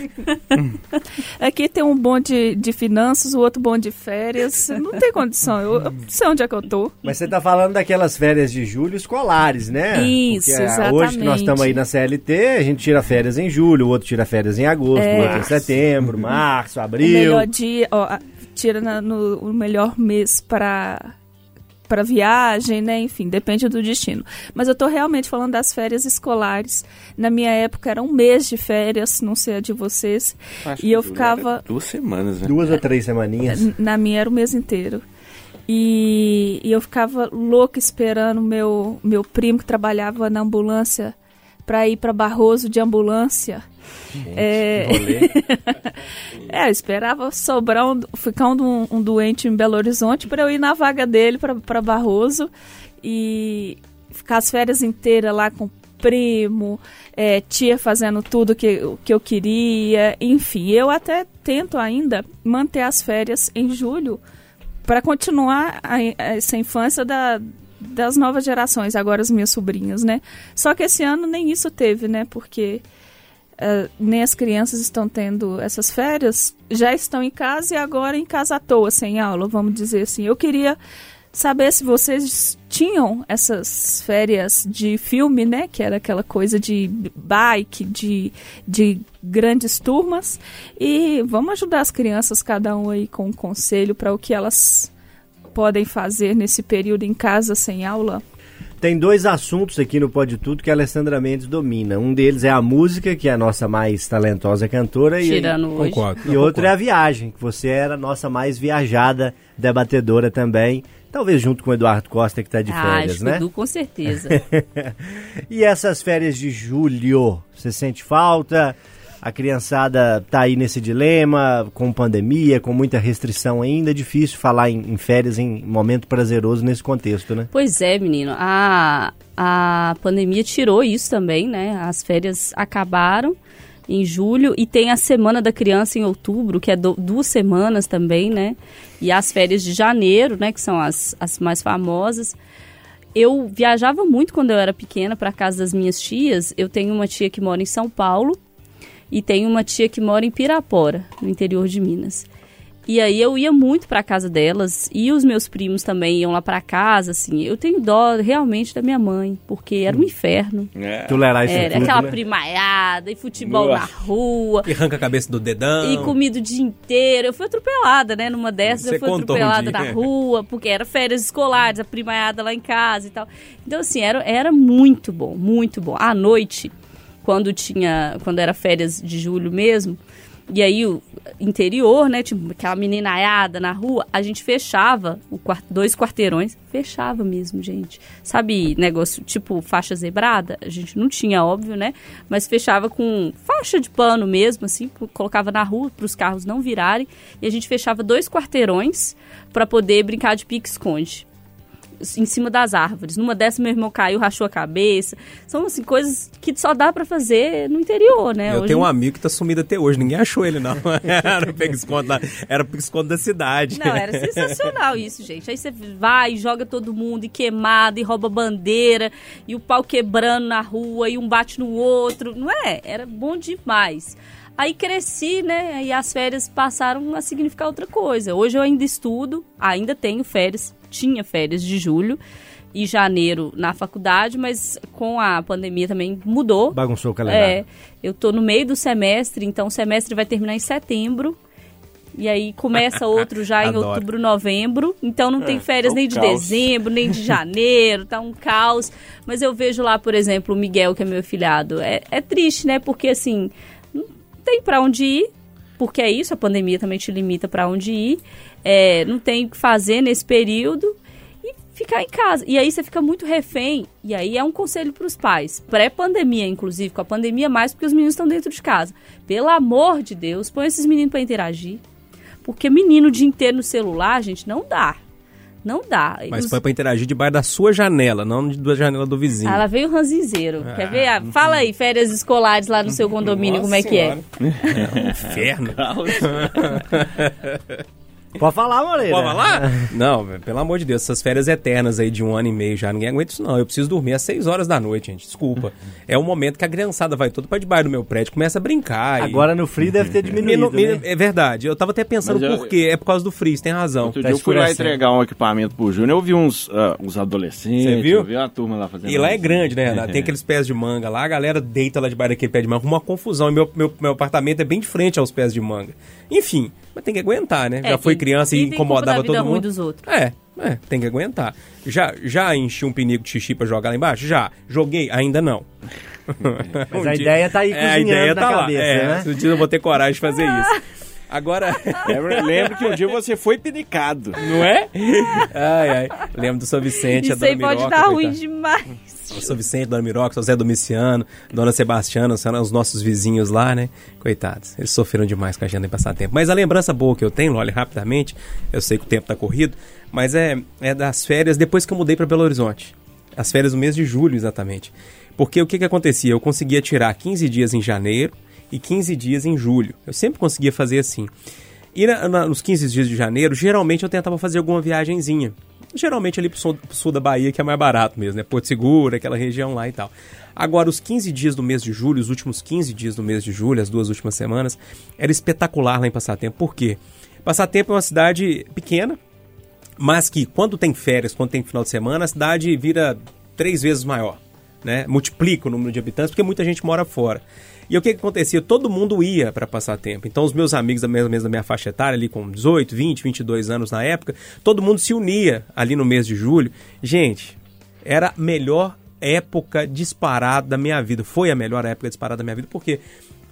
*laughs* Aqui tem um bom de, de finanças, o outro bom de férias. Não tem condição. Eu, eu não sei onde é que eu tô. Mas você tá falando daquelas férias de julho escolares, né? Isso, Porque, ah, Hoje que nós exatamente. estamos aí na CLT, a gente tira férias em julho, o outro tira férias em agosto, É. o outro em setembro, março, O abril. melhor dia, ó, a- tira na- no, o melhor mês para para viagem, né? Enfim, depende do destino. Mas eu tô realmente falando das férias escolares. Na minha época era um mês de férias, não sei a de vocês. Acho E eu ficava Duas semanas, né? Duas ou três semaninhas. Na minha era o mês inteiro. E, e eu ficava louca esperando meu meu primo que trabalhava na ambulância para ir para Barroso de ambulância. é, *laughs* é, eu esperava sobrar um, ficar um, um doente em Belo Horizonte para eu ir na vaga dele para Barroso e ficar as férias inteiras lá com o primo, é, tia fazendo tudo que, que eu queria, enfim, eu até tento ainda manter as férias em julho para continuar a- essa infância da, das novas gerações, agora as minhas sobrinhas, né? Só que esse ano nem isso teve, né? Porque eh, nem as crianças estão tendo essas férias, já estão em casa e agora em casa à toa, sem aula, vamos dizer assim. Eu queria saber se vocês tinham essas férias de filme, né? Que era aquela coisa de bike, de, de grandes turmas. E vamos ajudar as crianças, cada um aí com um conselho para o que elas podem fazer nesse período em casa sem aula. Tem dois assuntos aqui no Pode Tudo que a Alessandra Mendes domina. Um deles é a música, que é a nossa mais talentosa cantora. e- Tirando hoje. Concordo. E outro é a viagem, que você era a nossa mais viajada debatedora também. Talvez junto com o Eduardo Costa, que está de Ah, férias, acho né? Edu, com certeza. *laughs* e essas férias de julho, você sente falta? A criançada tá aí nesse dilema, com pandemia, com muita restrição ainda. É difícil falar em, em férias em momento prazeroso nesse contexto, né? Pois é, menino. A, a pandemia tirou isso também, né? As férias acabaram em julho e tem a Semana da Criança em outubro, que é do- duas semanas também, né? E as férias de janeiro, né? Que são as, as mais famosas. Eu viajava muito quando eu era pequena para casa das minhas tias. Eu tenho uma tia que mora em São Paulo e tenho uma tia que mora em Pirapora, no interior de Minas. E aí eu ia muito pra casa delas e os meus primos também iam lá pra casa, assim. Eu tenho dó realmente da minha mãe, porque era um inferno. É. Tolerar isso Era tudo, aquela né? primaiada e futebol Nossa. na rua. E arranca a cabeça do dedão. E comida o dia inteiro. Eu fui atropelada, né? Numa dessas, Você eu fui um atropelada dia. na rua, porque era férias escolares, a primaiada lá em casa e tal. Então, assim, era, era muito bom, muito bom. À noite, quando tinha. Quando era férias de julho mesmo, e aí o interior, né? Tipo, aquela meninaiada na rua, a gente fechava o dois quarteirões, fechava mesmo, gente. Sabe, negócio tipo faixa zebrada? A gente não tinha, óbvio, né? Mas fechava com faixa de pano mesmo, assim, co- colocava na rua para os carros não virarem. E a gente fechava dois quarteirões para poder brincar de pique-esconde em cima das árvores. Numa dessas, meu irmão caiu, rachou a cabeça. São, assim, coisas que só dá pra fazer no interior, né? Eu Hoje tenho um amigo que tá sumido até hoje, ninguém achou ele, não. *laughs* Era o pega-esconde lá- era pega-esconde da cidade. Não, era sensacional isso, gente. Aí você vai, joga todo mundo, e queimada, e rouba bandeira, e o pau quebrando na rua, e um bate no outro. Não é? Era bom demais. Aí cresci, né? E as férias passaram a significar outra coisa. Hoje eu ainda estudo, ainda tenho férias, tinha férias de julho e janeiro na faculdade, mas com a pandemia também mudou. Bagunçou o calendário. É, eu tô no meio do semestre, então o semestre vai terminar em setembro. E aí começa *laughs* outro já em outubro, novembro. Então não tem férias um nem de caos. dezembro, nem de *laughs* janeiro, tá um caos. Mas eu vejo lá, por exemplo, o Miguel, que é meu filhado. É, é triste, né? Porque assim, não tem pra onde ir. Porque é isso, a pandemia também te limita pra onde ir. É, não tem o que fazer nesse período e ficar em casa. E aí você fica muito refém. E aí é um conselho para os pais, pré-pandemia, inclusive, com a pandemia mais, porque os meninos estão dentro de casa. Pelo amor de Deus, põe esses meninos para interagir. Porque menino o dia inteiro no celular, gente, não dá. Não dá. Mas Os- foi pra interagir debaixo da sua janela, não da janela do vizinho. Ah, lá veio o ranzinzeiro. Ah, Quer ver? Ah, Fala aí, férias escolares lá no seu condomínio, como é que é? É um inferno. *laughs* *laughs* Pode falar, Moreira. Pode falar? Não, pelo amor de Deus, essas férias eternas aí de um ano e meio já, ninguém aguenta isso não. Eu preciso dormir às 6 horas da noite, gente, desculpa. É o momento que a criançada vai toda pra debaixo do meu prédio, começa a brincar. e- Agora no Free deve ter *laughs* diminuído, Minu- né? É verdade, eu tava até pensando Mas eu- por quê. É por causa do frio, você tem razão. Outro Tá dia eu fui lá entregar um equipamento pro Júnior, eu vi uns, ah, uns adolescentes, Você viu? eu vi uma turma lá fazendo E lá é grande, né, Renato? Tem *laughs* aqueles pés de manga lá, a galera deita lá debaixo daquele pé de manga, uma confusão. E meu, meu, meu apartamento é bem de frente aos pés de manga. Enfim, mas tem que aguentar, né? É, Já foi criança e incomodava todo ruim mundo. dos outros? É, é, tem que aguentar. Já, já enchi um pinico de xixi pra jogar lá embaixo? Já. Joguei? Ainda não. *laughs* Mas Um a dia- ideia tá aí É, a cozinhando ideia na tá lá. cabeça, é, né? Um dia eu vou ter coragem de fazer isso. *laughs* Agora, Lembra, lembra que um dia você foi pinicado. não é? *laughs* Ai, ai. Lembro do São Vicente, a Isso aí Dona pode Miroca, dar ruim demais. São Vicente, Dona Miroca, o Zé Domiciano, Dona Sebastiana, são os nossos vizinhos lá, né? Coitados, eles sofreram demais com a agenda em passar tempo. Mas a lembrança boa que eu tenho, olha, rapidamente, eu sei que o tempo tá corrido, mas é, é das férias depois que eu mudei para Belo Horizonte. As férias do mês de julho, exatamente. Porque o que que acontecia? Eu conseguia tirar 15 dias em janeiro e 15 dias em julho. Eu sempre conseguia fazer assim. E na- na- nos 15 dias de janeiro, geralmente eu tentava fazer alguma viagenzinha. Geralmente ali pro sul, pro sul da Bahia, que é mais barato mesmo, né? Porto Seguro, aquela região lá e tal. Agora, os 15 dias do mês de julho, os últimos 15 dias do mês de julho, as duas últimas semanas, era espetacular lá em Passatempo. Por quê? Passatempo é uma cidade pequena, mas que quando tem férias, quando tem final de semana, a cidade vira três vezes maior, né? Multiplica o número de habitantes porque muita gente mora fora. E o que, que acontecia? Todo mundo ia para passar tempo. Então, os meus amigos da mesma, mesma minha faixa etária, ali com 18, 20, 22 anos na época, todo mundo se unia ali no mês de julho. Gente, era a melhor época disparada da minha vida. Foi a melhor época disparada da minha vida, porque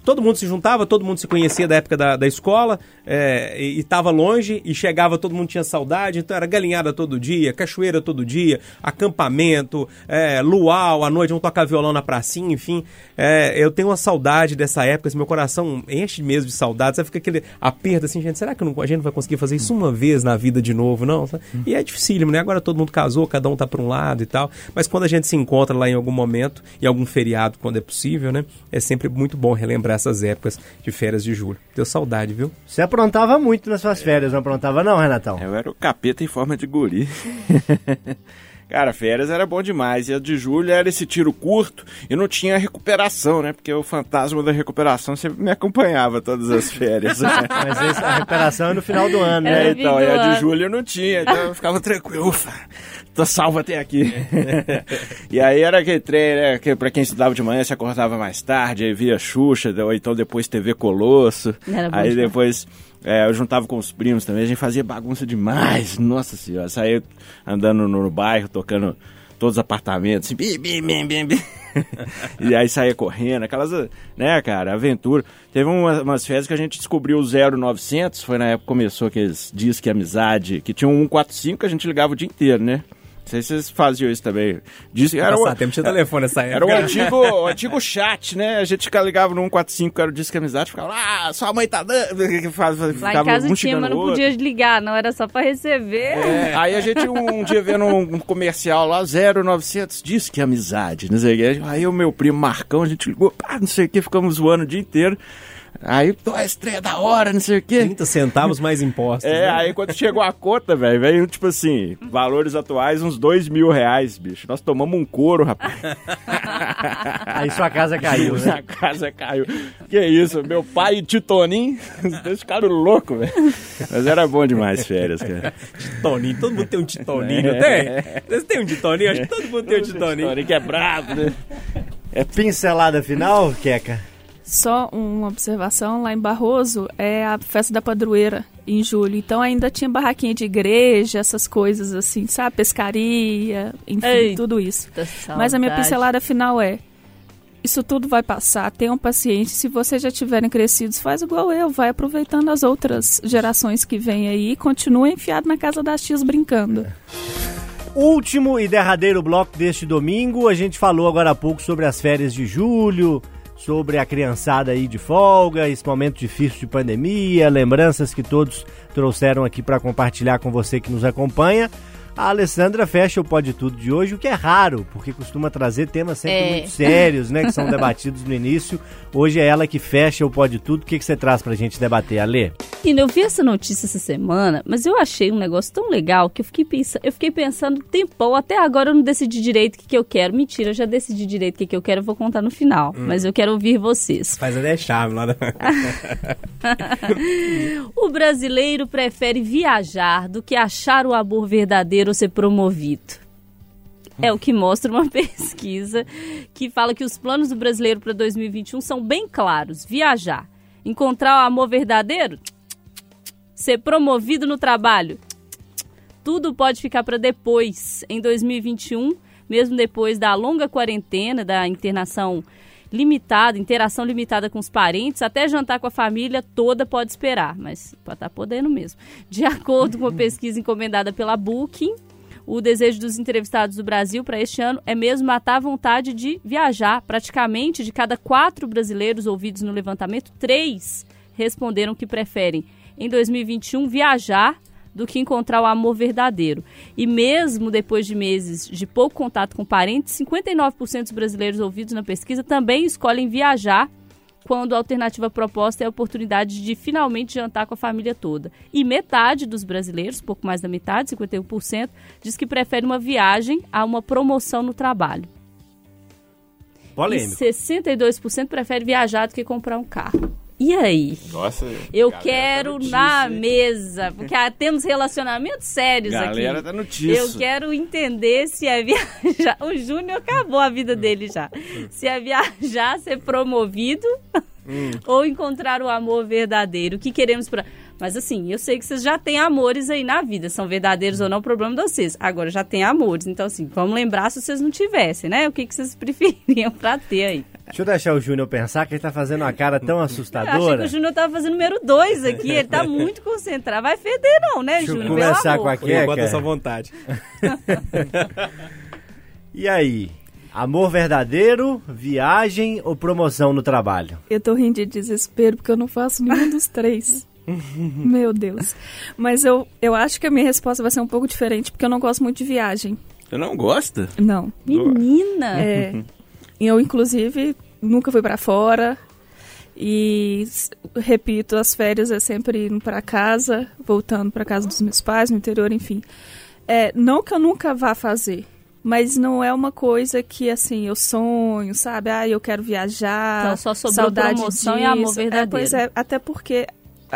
todo mundo se juntava, todo mundo se conhecia da época da, da escola, é, e estava longe, e chegava, todo mundo tinha saudade, então era galinhada todo dia, cachoeira todo dia, acampamento, é, luau, à noite vamos tocar violão na pracinha, enfim. É, eu tenho uma saudade dessa época, esse meu coração enche mesmo de saudade, sabe? Fica aquele aperto assim, gente, será que não- a gente não vai conseguir fazer isso uma vez na vida de novo, não? Sabe? E é dificílimo, né? Agora todo mundo casou, cada um tá para um lado e tal, mas quando a gente se encontra lá em algum momento, em algum feriado, quando é possível, né? É sempre muito bom relembrar essas épocas de férias de julho. Deu saudade, viu? Você aprontava muito nas suas férias, não aprontava não, Renatão? Eu era o capeta em forma de guri. *laughs* Cara, férias era bom demais. E a de julho era esse tiro curto e não tinha recuperação, né? Porque o fantasma da recuperação sempre me acompanhava todas as férias. né? *laughs* Mas esse- a recuperação é no final do ano, É, né? É, então, fim e a de julho não tinha, então eu ficava tranquilo, ufa, *laughs* tô salvo até aqui. *laughs* e aí era aquele trem, né, que pra quem estudava de manhã, se acordava mais tarde, aí via Xuxa, ou então depois TV Colosso, Era bom aí demais. depois é, eu juntava com os primos também, a gente fazia bagunça demais, nossa senhora, saía andando no, no bairro, tocando todos os apartamentos, assim, bim, bim, bim, bim, bim. *laughs* e aí saía correndo, aquelas, né, cara, aventura. Teve umas, umas férias que a gente descobriu o 0900, foi na época que começou aqueles Disque Amizade, que tinha um 145 que a gente ligava o dia inteiro, né? Não sei se vocês faziam isso também. Disque, era, Passar um, tempo tinha telefone nessa época. era o antigo, o antigo chat, né? A gente ligava no 145, que era o Disque Amizade, ficava lá, ah, sua mãe tá dando... *laughs* Lá em casa um tinha, mas não o outro. podia ligar, não era só pra receber. É, aí a gente um, um dia vendo um, comercial lá, 0900, diz que é amizade, não sei o que. Aí o meu primo Marcão, a gente ligou, pá, não sei o que, ficamos zoando o dia inteiro. Aí, pô, a estreia da hora, não sei o que. 30 centavos mais impostos. É, né? aí quando chegou a conta, velho, veio tipo assim, valores atuais, uns dois mil reais, bicho. Nós tomamos um couro, rapaz. *laughs* Aí sua casa caiu, né? A casa caiu. Que isso, meu pai e Titoninho, eles ficaram loucos, velho. Mas era bom demais férias, cara. Titoninho, todo mundo tem um titoninho, não tem? Vocês têm um titoninho? Acho que todo mundo tem um titoninho. Titoninho que é brabo, né? É pincelada final, Queca? Só uma observação, lá em Barroso é a festa da padroeira em julho. Então ainda tinha barraquinha de igreja, essas coisas assim, sabe? Pescaria, enfim, Eita, tudo isso. Mas a minha pincelada final é: isso tudo vai passar, tenham paciência. Se vocês já tiverem crescidos, faz igual eu, vai aproveitando as outras gerações que vêm aí e continua enfiado na casa das tias brincando. Último e derradeiro bloco deste domingo, a gente falou agora há pouco sobre as férias de julho, sobre a criançada aí de folga, esse momento difícil de pandemia, lembranças que todos trouxeram aqui para compartilhar com você que nos acompanha. A Alessandra fecha o Pode Tudo de hoje, o que é raro, porque costuma trazer temas sempre É. muito sérios, né, que são debatidos no início. Hoje é ela que fecha o Pode Tudo. O que, que você traz pra gente debater, Alê? Menina, eu vi essa notícia essa semana, mas eu achei um negócio tão legal que eu fiquei, pensa eu fiquei pensando tempão. Até agora eu não decidi direito o que, que eu quero. Mentira, eu já decidi direito o que, que eu quero, eu vou contar no final. Mas eu quero ouvir vocês. Faz até chave lá. Da... *laughs* O brasileiro prefere viajar do que achar o amor verdadeiro ou ser promovido. É o que mostra uma *laughs* pesquisa que fala que os planos do brasileiro para 2021 são bem claros: viajar, encontrar o amor verdadeiro, ser promovido no trabalho. Tudo pode ficar para depois, em 2021, mesmo depois da longa quarentena, da internação limitada, interação limitada com os parentes, até jantar com a família toda pode esperar, mas tá podendo mesmo. De acordo com a *laughs* pesquisa encomendada pela Booking, o desejo dos entrevistados do Brasil para este ano é mesmo matar a vontade de viajar. Praticamente de cada quatro brasileiros ouvidos no levantamento, três responderam que preferem, em 2021, viajar do que encontrar o amor verdadeiro. E mesmo depois de meses de pouco contato com parentes, 59% dos brasileiros ouvidos na pesquisa também escolhem viajar quando a alternativa proposta é a oportunidade de finalmente jantar com a família toda. E metade dos brasileiros, pouco mais da metade, 51%, diz que prefere uma viagem a uma promoção no trabalho. Polêmico. E 62% prefere viajar do que comprar um carro. E aí? Nossa, Eu galera quero tá na hein? mesa, porque ah, temos relacionamentos sérios Galera aqui. tá notícia. Eu quero entender se é viajar. *laughs* O Júnior acabou a vida dele já. Se é viajar, ser promovido *laughs* ou encontrar o amor verdadeiro. O que queremos para. Mas assim, eu sei que vocês já têm amores aí na vida, são verdadeiros ou não, o problema de vocês. Agora já tem amores, então assim, vamos lembrar se vocês não tivessem, né? O que, que vocês *laughs* prefeririam pra ter aí. Deixa eu deixar o Júnior pensar que ele tá fazendo uma cara tão *laughs* Eu achei que assustadora. o Júnior tava fazendo número 2 aqui, ele tá muito concentrado. Vai feder não, né, Deixa eu Júnior? conversar Pelo com a Queca. é sua vontade. *laughs* E aí? Amor verdadeiro, viagem ou promoção no trabalho? Eu tô rindo de desespero porque eu não faço nenhum dos três. *laughs* Meu Deus. Mas eu, eu acho que a minha resposta vai ser um pouco diferente, porque eu não gosto muito de viagem. Você não gosta? Não. Menina! É, eu, inclusive, nunca fui pra fora. E, repito, as férias é sempre indo pra casa, voltando pra casa dos meus pais, no interior, enfim. É, não que eu nunca vá fazer, Mas não é uma coisa que, assim, eu sonho, sabe? Ah, eu quero viajar. Então, só sobrou saudade promoção disso. e amor É, verdadeiro. pois é, até porque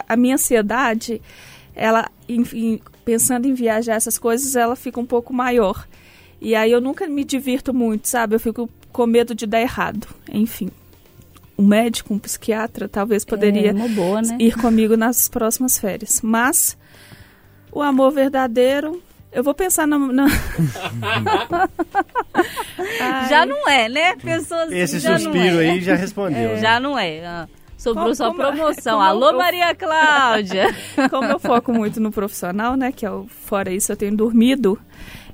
a- minha ansiedade, ela, enfim, pensando em viajar essas coisas, ela fica um pouco maior. E aí eu nunca me divirto muito, sabe? Eu fico com medo de dar errado. Enfim. Um médico, um psiquiatra, talvez poderia É boa, né? ir comigo nas próximas férias. Mas o amor verdadeiro, eu vou pensar na. na... *laughs* Já não é, né? Pessoas Esse já suspiro não é. aí já respondeu. né? Já não é. Sobrou Como- só como- promoção. *laughs* como Alô, eu- Maria Cláudia. *laughs* Como eu foco muito no profissional, né? Que é o, fora isso eu tenho dormido.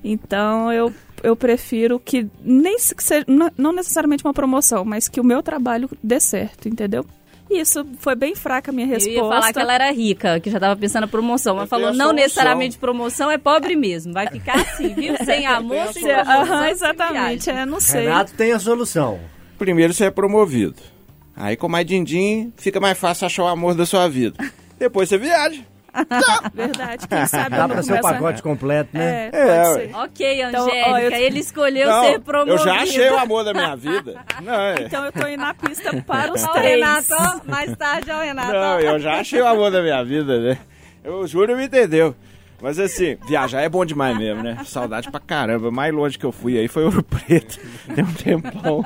Então eu, eu prefiro que nem se- que seja, não- necessariamente uma promoção, mas que o meu trabalho dê certo, entendeu? Isso foi bem fraca a minha Eu resposta. ia falar que ela era rica, que já tava pensando na promoção, mas Eu falou, não necessariamente promoção, é pobre mesmo. Vai ficar assim, viu? *laughs* Sem amor, sem promoção, Aham, exatamente, é, não sei. Renato tem a solução. Primeiro você é promovido. Aí com mais din-din, fica mais fácil achar o amor da sua vida. Depois você viaja. *laughs* Verdade, quem *laughs* sabe Dá pra ser o pacote completo, né? É, É, pode ué. ser. Ok, Então, Angélica, ó, eu- ele escolheu Não, ser promovido. eu já achei o amor da minha vida. *laughs* Não, é. Então eu tô indo na pista para os o três. Renato, ó, mais tarde, ó, o Renato. Não, eu já achei o amor da minha vida, né? Eu juro, me entendeu. Mas assim, viajar é bom demais mesmo, né? Saudade pra caramba. Mais longe que eu fui aí foi Ouro Preto. *laughs* Tem um tempão.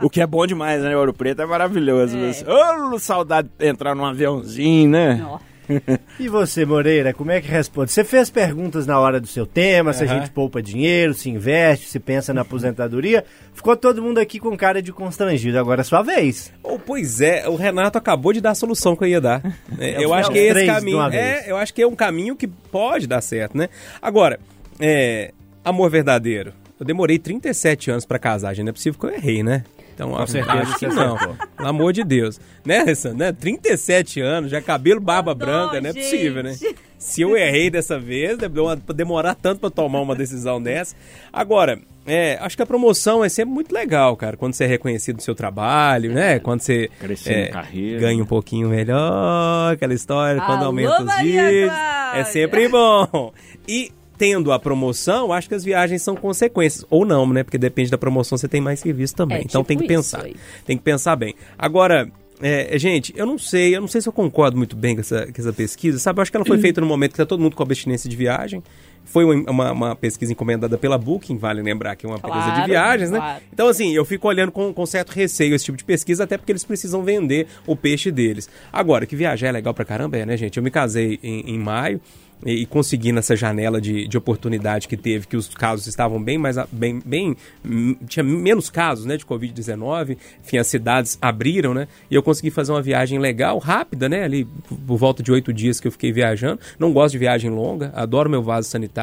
o que é bom demais, né? Ouro Preto é maravilhoso. Mas, Ô, saudade de entrar num aviãozinho, né? Ó. *laughs* E você, Moreira, como é que responde? Você fez perguntas na hora do seu tema, se a gente poupa dinheiro, se investe, se pensa na aposentadoria. Ficou todo mundo aqui com cara de constrangido. Agora é sua vez. Oh, pois é, o Renato acabou de dar a solução que eu ia dar. *laughs* É, eu É acho os que é esse caminho. É, eu acho que é um caminho que pode dar certo, né? Agora, é, amor verdadeiro. Eu demorei 37 anos pra casar, gente. Não é possível que eu errei, né? Então, Com certeza acho que não. acertou. Pelo amor de Deus. Né, Alessandro? Né? 37 anos, já cabelo, barba branca, não é possível, né? Se eu errei dessa vez, deve demorar tanto pra tomar uma decisão dessa. Agora, é, acho que a promoção é sempre muito legal, cara, quando você é reconhecido no seu trabalho, né? Quando você Crescer é, na carreira. ganha um pouquinho melhor, aquela história, quando Alô, aumenta os Maria. Cláudia! É sempre bom. E tendo a promoção, acho que as viagens são consequências. Ou não, né? Porque depende da promoção, você tem mais serviço também. É, então tipo tem que pensar. aí. Tem que pensar bem. Agora, é, gente, eu não sei, eu não sei se eu concordo muito bem com essa, com essa pesquisa, sabe? Eu acho que ela foi *clears throat* feita no momento que tá todo mundo com abstinência de viagem. Foi uma, uma- pesquisa encomendada pela Booking, vale lembrar que é uma empresa de Claro, viagens, né? claro. Então, assim, eu fico olhando com, com certo receio esse tipo de pesquisa, até porque eles precisam vender o peixe deles. Agora, que viajar é legal pra caramba, é, né, gente? Eu me casei em, em maio e, e consegui nessa janela de, de oportunidade que teve, que os casos estavam bem mais. bem, bem hum, Tinha menos casos, né, de Covid-19. Enfim, as cidades abriram, né? E eu consegui fazer uma viagem legal, rápida, né? Ali por volta de oito dias que eu fiquei viajando. Não gosto de viagem longa, adoro meu vaso sanitário,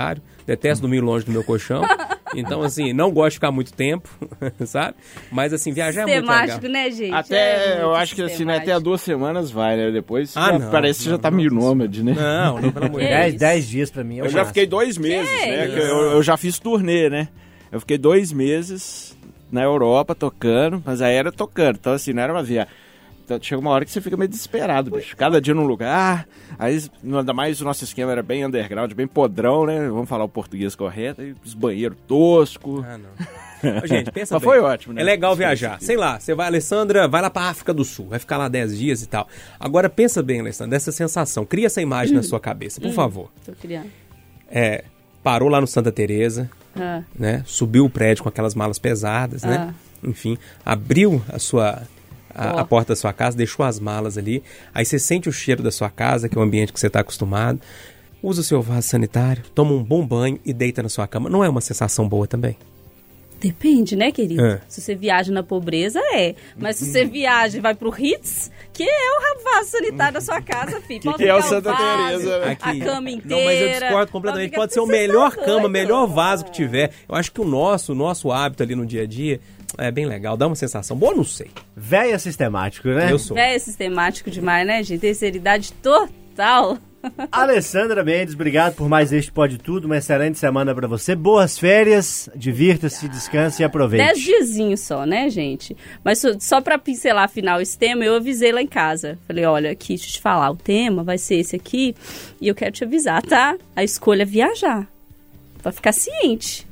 detesto dormir longe do meu colchão. Então, assim, não gosto de ficar muito tempo, *laughs* sabe? Mas, assim, viajar é muito legal. Sistemático, né, gente? Até, É eu acho que assim, né, até duas semanas vai, né? Depois Ah, já não, parece que não, já tá não, meio não. nômade, né? Não, não, pelo amor de Que *laughs* Deus. Dez, dias pra mim é Eu já máximo. fiquei dois meses, né? que Eu, eu já fiz turnê, né? Eu fiquei dois meses na Europa tocando, mas aí era tocando. Então, assim, não era uma viagem. Então, chega uma hora que você fica meio desesperado, bicho. Cada dia num lugar. Aí, ainda mais o nosso esquema era bem underground, bem podrão, né? Vamos falar o português correto. Aí, os banheiros toscos. Ah, não. *laughs* Gente, pensa Mas bem. foi ótimo, né? É legal viajar. Sei lá, você vai, Alessandra, vai lá pra África do Sul, vai ficar lá 10 dias e tal. Agora pensa bem, Alessandra, dessa sensação. Cria essa imagem na *laughs* sua cabeça, por favor. Tô criando. É, parou lá no Santa Teresa, Ah, né? Subiu o prédio com aquelas malas pesadas, né? Enfim, abriu a sua a, Ó. a porta da sua casa, deixou as malas ali. Aí você sente o cheiro da sua casa, que é o ambiente que você está acostumado. Usa o seu vaso sanitário, toma um bom banho e deita na sua cama. Não é uma sensação boa também? Depende, né, querido? É. Se você viaja na pobreza, é. Mas se você viaja e vai pro Ritz, que é o vaso sanitário da sua casa, filho. Pode que é o Santa vaso, Teresa, né? A cama inteira. Não, mas eu discordo completamente. Pode ser o melhor cama, melhor vaso que tiver. Eu acho que o nosso, o nosso hábito ali no dia a dia é bem legal. Dá uma sensação boa, não sei. Véia sistemático, né? Eu sou. É sistemático demais, né, gente? Terceira idade total. *laughs* Alessandra Mendes, obrigado por mais este Pode Tudo. Uma excelente semana pra você. Boas férias, divirta-se, descanse e aproveite. Dez diazinhos só, né, gente? Mas só, pra pincelar afinal esse tema, eu avisei lá em casa. Falei, olha, aqui, deixa eu te falar, o tema vai ser esse aqui e eu quero te avisar, tá? A escolha é viajar. Vai ficar ciente.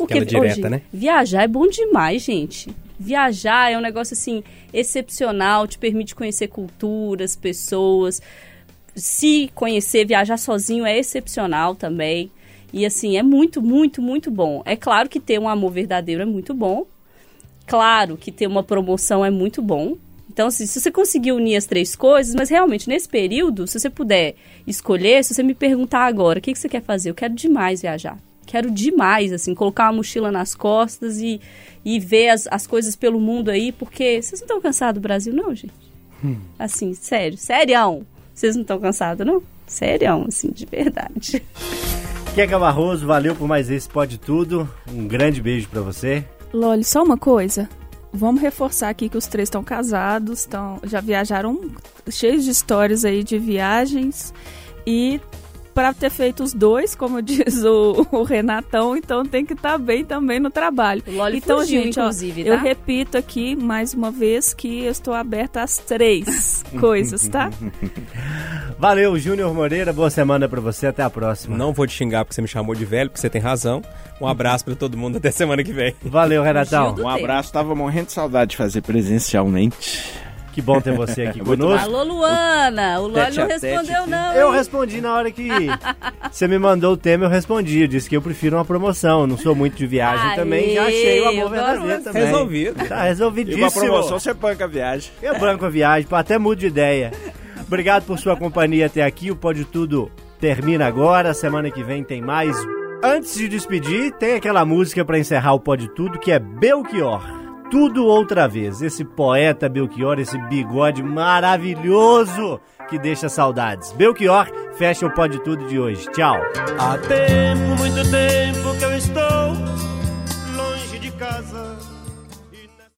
Porque Aquela direta, hoje, né? viajar é bom demais, gente. Viajar é um negócio assim excepcional, te permite conhecer culturas, pessoas. Se conhecer, viajar sozinho é excepcional também. E assim, é muito, muito, muito bom. É claro que ter um amor verdadeiro é muito bom. Claro que ter uma promoção é muito bom. Então, assim, se você conseguir unir as três coisas, mas realmente nesse período, se você puder escolher, se você me perguntar agora, o que, que você quer fazer? Eu quero demais viajar. Quero demais, assim, colocar uma mochila nas costas e, e ver as, as coisas pelo mundo aí, porque vocês não estão cansados do Brasil, não, gente? Assim, sério, serião. Vocês não estão cansados, não? Serião, assim, de verdade. Queca Barroso, valeu por mais esse Pode Tudo. Um grande beijo pra você. Loli, só uma coisa. Vamos reforçar aqui que os três estão casados, estão, já viajaram cheios de histórias aí de viagens e para ter feito os dois, como *laughs* diz o, o Renatão, então tem que estar bem também no trabalho. O Loli então, fugiu, gente, ó, inclusive, eu tá? repito aqui mais uma vez que eu estou aberta às três *laughs* coisas, tá? *laughs* Valeu, Júnior Moreira. Boa semana pra você. Até a próxima. Não vou te xingar porque você me chamou de velho, porque você tem razão. Um abraço pra todo mundo até semana que vem. Valeu, Renatão. Um abraço, tava morrendo de saudade de fazer presencialmente. Que bom ter você aqui *laughs* Muito conosco. Alô, Luana! O Tete não respondeu, não. Eu respondi na hora que você me mandou o tema, eu respondi. Eu disse que eu prefiro uma promoção. Não sou muito de viagem Aê, também. Já achei o amor verdadeiro também. Resolvido. Tá E uma resolvidíssimo. promoção, você banca a viagem. Eu banco a viagem, até mudo de ideia. Obrigado por sua companhia até aqui. O Pode Tudo termina agora. Semana que vem tem mais. Antes de despedir, tem aquela música pra encerrar o Pode Tudo que é Belchior. Tudo outra vez. Esse poeta Belchior, esse bigode maravilhoso que deixa saudades. Belchior fecha o Pode Tudo de hoje. Tchau. Há tempo, muito tempo que eu estou.